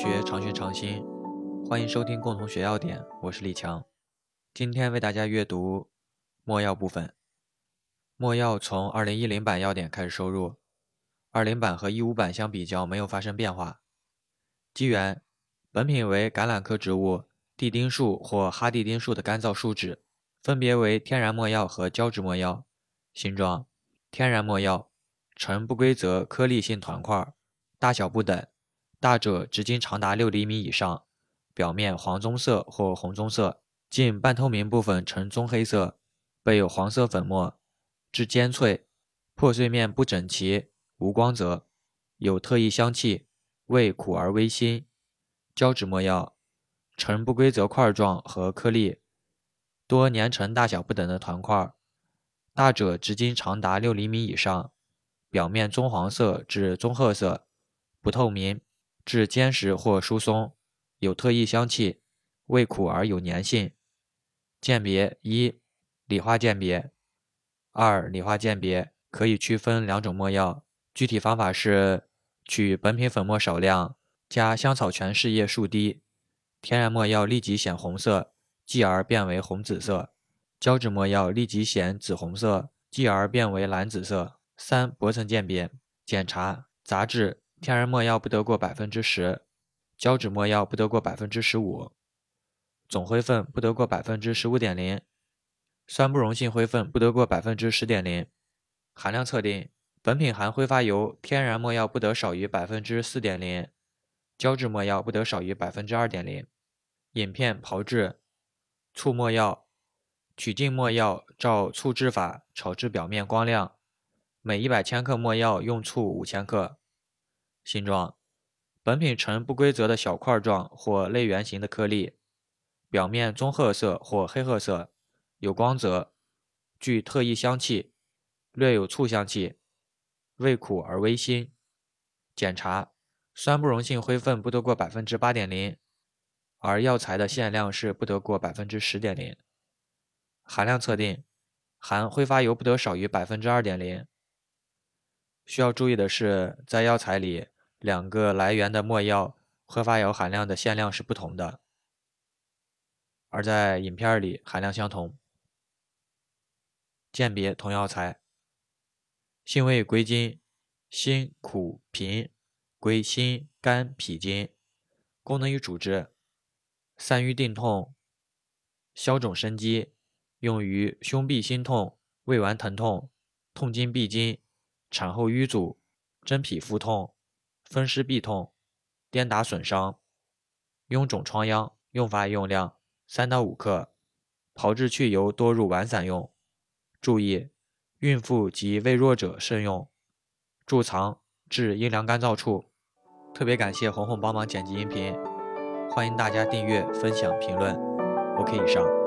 学常学常新，欢迎收听共同学要点，我是李强。今天为大家阅读墨药部分。墨药从2010版要点开始收入，20版和15版相比较没有发生变化。基源：本品为橄榄科植物地丁树或哈地丁树的干燥树脂，分别为天然墨药和胶质墨药。形状：天然墨药呈不规则颗粒性团块，大小不等。大者直径长达六厘米以上，表面黄棕色或红棕色，近半透明部分呈棕黑色，背有黄色粉末，质尖脆，破碎面不整齐，无光泽，有特异香气，味苦而微辛。胶质末药呈不规则块状和颗粒，多粘成大小不等的团块，大者直径长达六厘米以上，表面棕黄色至棕褐色，不透明。质坚实或疏松，有特异香气，味苦而有粘性。鉴别一、理化鉴别二、理化鉴别可以区分两种墨药，具体方法是取本品粉末少量，加香草醛试液数滴，天然墨药立即显红色，继而变为红紫色；胶质墨药立即显紫红色，继而变为蓝紫色。三、薄层鉴别检查杂质。天然墨药不得过百分之十，胶质墨药不得过百分之十五，总灰分不得过百分之十五点零，酸不溶性灰分不得过百分之十点零。含量测定：本品含挥发油天然墨药不得少于百分之四点零，胶质墨药不得少于百分之二点零。饮片炮制：醋墨药取净墨药，照醋制法炒至表面光亮，每一百千克墨药用醋五千克。形状：本品呈不规则的小块状或类圆形的颗粒，表面棕褐色或黑褐色，有光泽，具特异香气，略有醋香气，味苦而微辛。检查：酸不溶性灰分不得过百分之八点零，而药材的限量是不得过百分之十点零。含量测定：含挥发油不得少于百分之二点零。需要注意的是，在药材里。两个来源的墨药挥发油含量的限量是不同的，而在饮片里含量相同。鉴别同药材，性味归经：辛、苦、平，归心、肝、脾经。功能与主治：散瘀定痛，消肿生肌，用于胸痹心痛、胃脘疼痛、痛经闭经、产后瘀阻、真皮腹痛。风湿痹痛、颠打损伤、臃肿疮疡，用法用量三到五克，炮制去油，多入丸散用。注意，孕妇及胃弱者慎用。贮藏至阴凉干燥处。特别感谢红红帮忙剪辑音频，欢迎大家订阅、分享、评论。OK，以上。